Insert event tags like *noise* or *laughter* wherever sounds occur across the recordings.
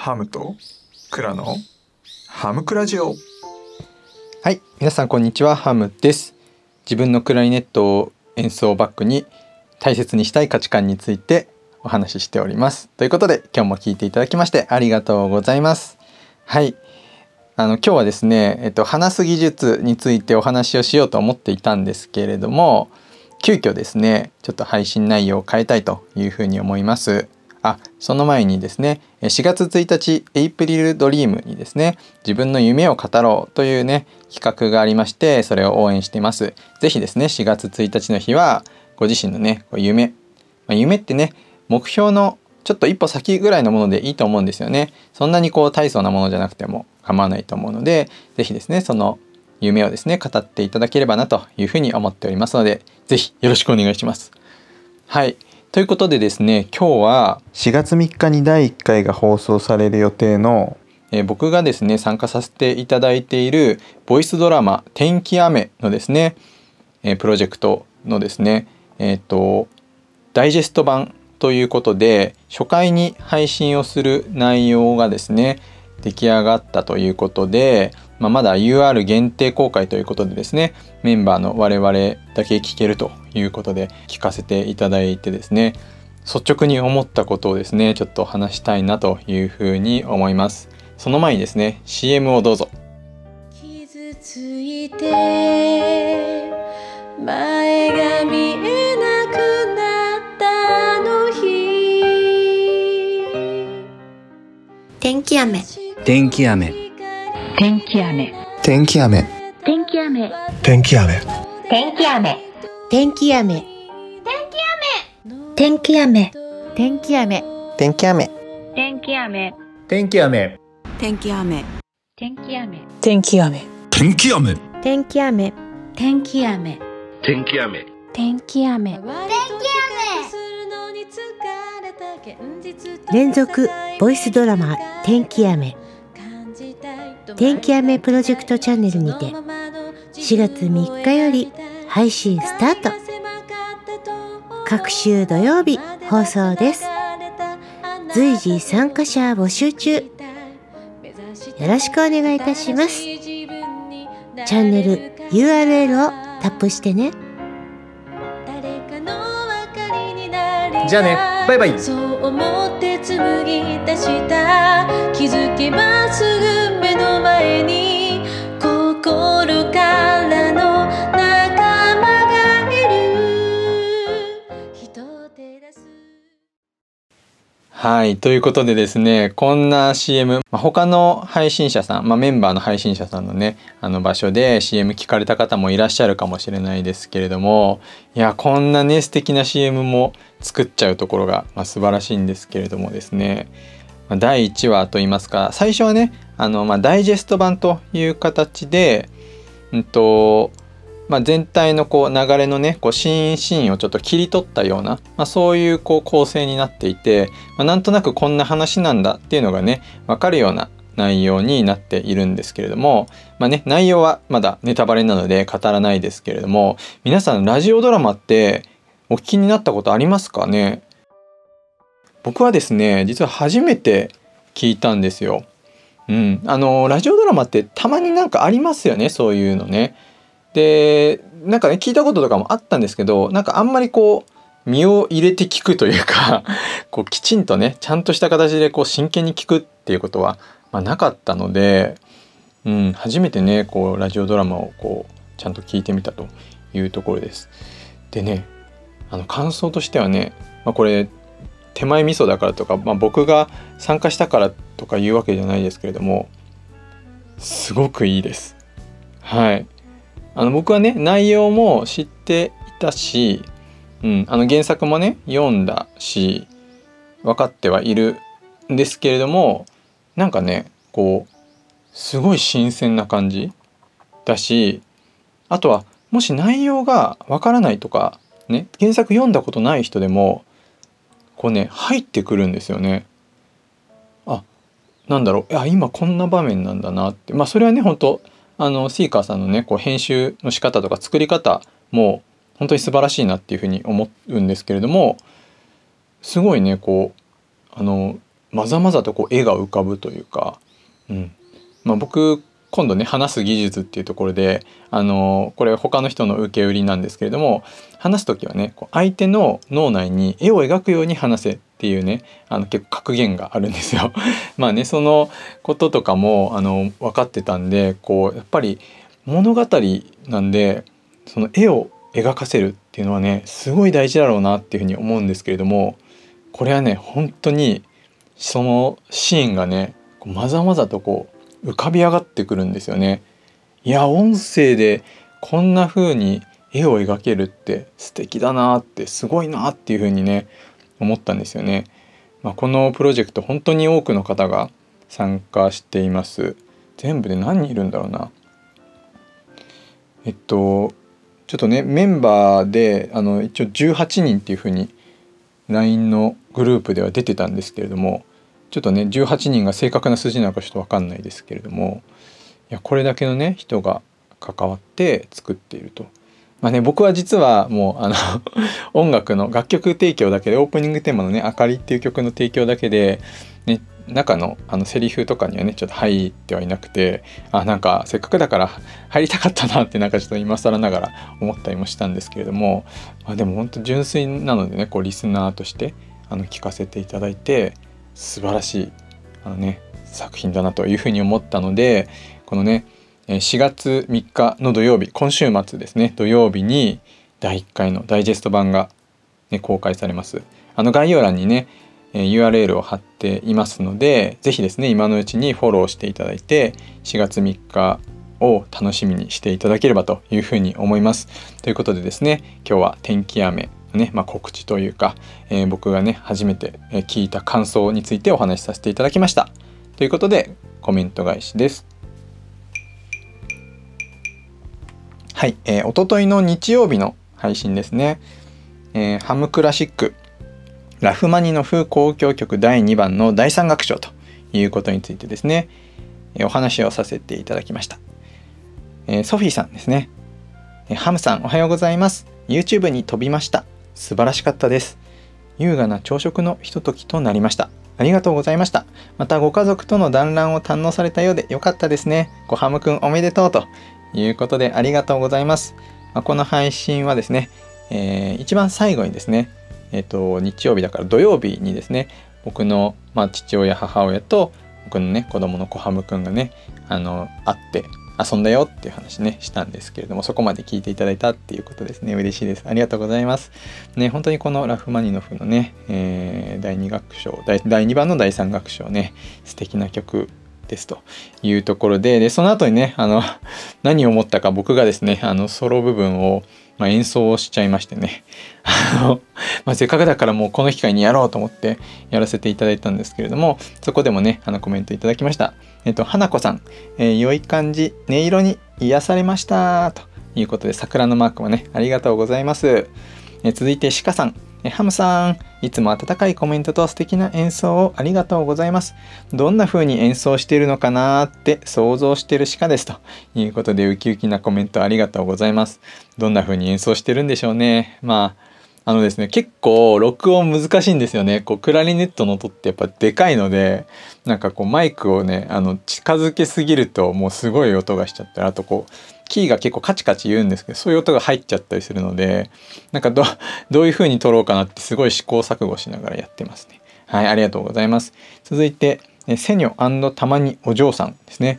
ハムとクラのハムクラジオはい、皆さんこんにちは、ハムです。自分のクラリネットを演奏バックに大切にしたい価値観についてお話ししております。ということで、今日も聞いていただきましてありがとうございます。はい。あの今日はですね、えっと話す技術についてお話をしようと思っていたんですけれども、急遽ですね、ちょっと配信内容を変えたいというふうに思います。あ、その前にですね、4月1日エイプリルドリームにですね、自分の夢を語ろうというね、企画がありまして、それを応援しています。ぜひですね、4月1日の日は、ご自身のね、夢、まあ、夢ってね、目標のちょっと一歩先ぐらいのものでいいと思うんですよね。そんなにこう大層なものじゃなくても構わないと思うので、ぜひですね、その夢をですね、語っていただければなというふうに思っておりますので、ぜひよろしくお願いします。はい。ということでですね、今日は4月3日に第1回が放送される予定の、えー僕がですね、参加させていただいているボイスドラマ「天気雨」のですね、えープロジェクトのですね、えっ、と、ダイジェスト版ということで、初回に配信をする内容がですね、出来上がったということで、まあ、まだ UR 限定公開ということでですねメンバーの我々だけ聞けるということで聞かせていただいてですね率直に思ったことをですねちょっと話したいなというふうに思います。その前にですね CM をどうぞ。傷ついて前が見えなくなったあの日。天気雨。天気雨。天気雨。天気雨。天気雨。天気雨。天気雨天気雨。天気雨。天気雨。天気雨。天気雨。天気雨。天気雨。天気雨。天気雨。天気雨。天気雨。天気雨。天気雨。天気雨。連続ボイスドラマ天気雨。天気雨プロジェクトチャンネルにて4月3日より配信スタート。各週土曜日放送です。随時参加者募集中。よろしくお願いいたします。チャンネル URL をタップしてね。じゃあねバイバイ。そう思って紡ぎ出した。気づけばすぐ目の前に。心からのはいということでですねこんな CM、まあ、他の配信者さん、まあ、メンバーの配信者さんのねあの場所で CM 聞かれた方もいらっしゃるかもしれないですけれどもいやこんなね素敵な CM も作っちゃうところが、まあ、素晴らしいんですけれどもですね、ま第1話といいますか最初はねあの、ま、ダイジェスト版という形で、うんとまあ、全体のこう流れのねこうシーンシーンをちょっと切り取ったような、まあ、そういうこう構成になっていて、まあ、なんとなくこんな話なんだっていうのがね分かるような内容になっているんですけれども、まあね、内容はまだネタバレなので語らないですけれども皆さんラジオドラマってお聞きになったことありますかね？僕はですね実は初めて聞いたんですよ。うん、あのラジオドラマってたまになんかありますよねそういうのね。でなんかね聞いたこととかもあったんですけどなんかあんまりこう身を入れて聞くというか *laughs* こうきちんとねちゃんとした形でこう真剣に聞くっていうことは、まあ、なかったので、うん、初めてねこうラジオドラマをこうちゃんと聞いてみたというところです。でねあの感想としてはね、まあ、これ手前味噌だからとか、まあ、僕が参加したからとかいうわけじゃないですけれどもすごくいいです。はい。あの僕はね内容も知っていたし、うん、あの原作もね読んだし分かってはいるんですけれどもなんかねこうすごい新鮮な感じだしあとはもし内容が分からないとかね原作読んだことない人でもこうね入ってくるんですよね。あなんだろういや今こんな場面なんだなってまあそれはね本当あのシーカーさんのねこう編集の仕方とか作り方も本当に素晴らしいなっていうふうに思うんですけれどもすごいねこうあのまざまざとこう絵が浮かぶというか、うん。まあ、僕今度ね話す技術っていうところであのこれ他の人の受け売りなんですけれども話す時はね相手の脳内に絵を描くように話せっていうねあの結構格言があるんですよ。*laughs* まあねそのこととかもあの分かってたんでこうやっぱり物語なんでその絵を描かせるっていうのはねすごい大事だろうなっていうふうに思うんですけれどもこれはね本当にそのシーンがねまざまざとこう浮かび上がってくるんですよね。いや音声でこんな風に絵を描けるって素敵だなってすごいなっていう風にね思ったんですよね。まあ、このプロジェクト本当に多くの方が参加しています。全部で何人いるんだろうな。えっとちょっとねメンバーであの一応18人っていう風に LINE のグループでは出てたんですけれどもちょっとね18人が正確な数字なのかちょっと分かんないですけれどもいやこれだけのね人が関わって作っていると。まあね僕は実はもうあの *laughs* 音楽の楽曲提供だけでオープニングテーマのね「あかり」っていう曲の提供だけで、ね、中のあのセリフとかにはねちょっと入ってはいなくてあなんかせっかくだから入りたかったなってなんかちょっと今更ながら思ったりもしたんですけれども、まあ、でも本当純粋なのでねこうリスナーとしてあの聞かせていただいて素晴らしいあのね作品だなというふうに思ったのでこのね4月3日の土曜日今週末ですね土曜日に第1回のダイジェスト版が、ね、公開されます。あの概要欄にね URL を貼っていますので是非ですね今のうちにフォローしていただいて4月3日を楽しみにしていただければというふうに思います。ということでですね今日は天気雨ね、まあ、告知というか、えー、僕がね初めて聞いた感想についてお話しさせていただきました。ということでコメント返しです。はい、えー、おとといの日曜日の配信ですね、えー、ハムクラシックラフマニノフ交響曲第2番の第3楽章ということについてですね、えー、お話をさせていただきました、えー、ソフィーさんですね、えー、ハムさんおはようございます。YouTube に飛びました。素晴らしかったです優雅な朝食のひとときとなりましたありがとうございました。またご家族との団らんを堪能されたようでよかったですね。ごハムくんおめでとうということでありがとうございます。まあ、この配信はですね、えー、一番最後にですね、えっ、ー、と、日曜日だから土曜日にですね、僕の、まあ、父親、母親と僕のね、子供の小ハムくんがね、あの、会って遊んだよっていう話ね、したんですけれども、そこまで聞いていただいたっていうことですね。嬉しいです。ありがとうございます。ね、本当にこのラフマニノフのね、えー、第2楽章第、第2番の第3楽章ね、素敵な曲ですというところで、で、その後にね、あの、何を思ったか僕がですね、あの、ソロ部分を、まあ、演奏をしちゃいましてね。*laughs* あの、まあ、せっかくだからもうこの機会にやろうと思ってやらせていただいたんですけれどもそこでもねあのコメントいただきました。えっと花子さん、えー、良い感じ音色に癒されました。ということで桜のマークもねありがとうございます、え、続いて鹿さん。ハムさん、いつも温かいコメントと素敵な演奏をありがとうございます。どんな風に演奏しているのかなって想像してる鹿です。ということで、ウキウキなコメントありがとうございます。どんな風に演奏してるんでしょうね。まあ、あのですね、結構録音難しいんですよね。こう、クラリネットの音ってやっぱでかいので、なんかこうマイクをね、あの、近づけすぎるともうすごい音がしちゃったり、あとこう、キーが結構カチカチ言うんですけどそういう音が入っちゃったりするのでなんかど *laughs* どういう風に撮ろうかなってすごい試行錯誤しながらやってますね。はい、ありがとうございます。続いて、セニョたまにお嬢さんですね。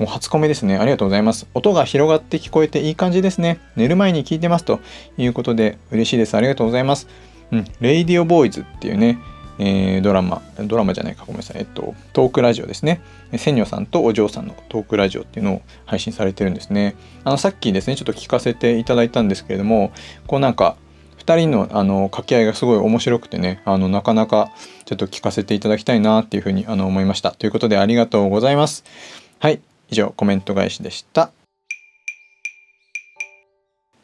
もう初コメですね。ありがとうございます。音が広がって聞こえていい感じですね。寝る前に聞いてますということで嬉しいです。ありがとうございます。うん、レイディオボーイズっていうね、えー、ドラマ、ドラマじゃないか、ごめんなさい。えっと、トークラジオですね。セニョさんとお嬢さんのトークラジオっていうのを配信されてるんですね。あの、さっきですね、ちょっと聞かせていただいたんですけれども、こうなんか、2人のあの掛け合いがすごい面白くてね、あの、なかなかちょっと聞かせていただきたいなっていうふうにあの思いました。ということで、ありがとうございます。はい、以上、コメント返しでした。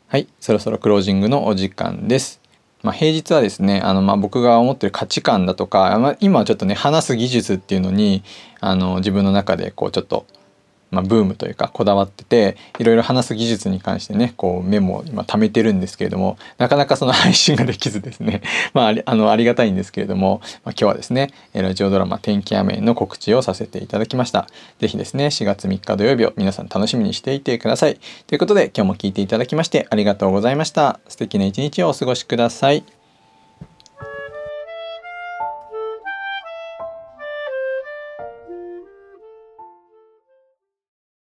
はい、そろそろクロージングのお時間です。まあ、平日はですねあのまあ僕が思ってる価値観だとか、まあ、今はちょっとね話す技術っていうのにあの自分の中でこうちょっとまあ、ブームというかこだわってていろいろ話す技術に関してねこうメモを今貯めてるんですけれどもなかなかその *laughs* 配信ができずですね。*laughs* まああのありがたいんですけれども、まあ、今日はですねラジオドラマ「天気雨」の告知をさせていただきました。是非ですね4月3日土曜日を皆さん楽しみにしていてください。ということで今日も聞いていただきましてありがとうございました。素敵な一日をお過ごしください。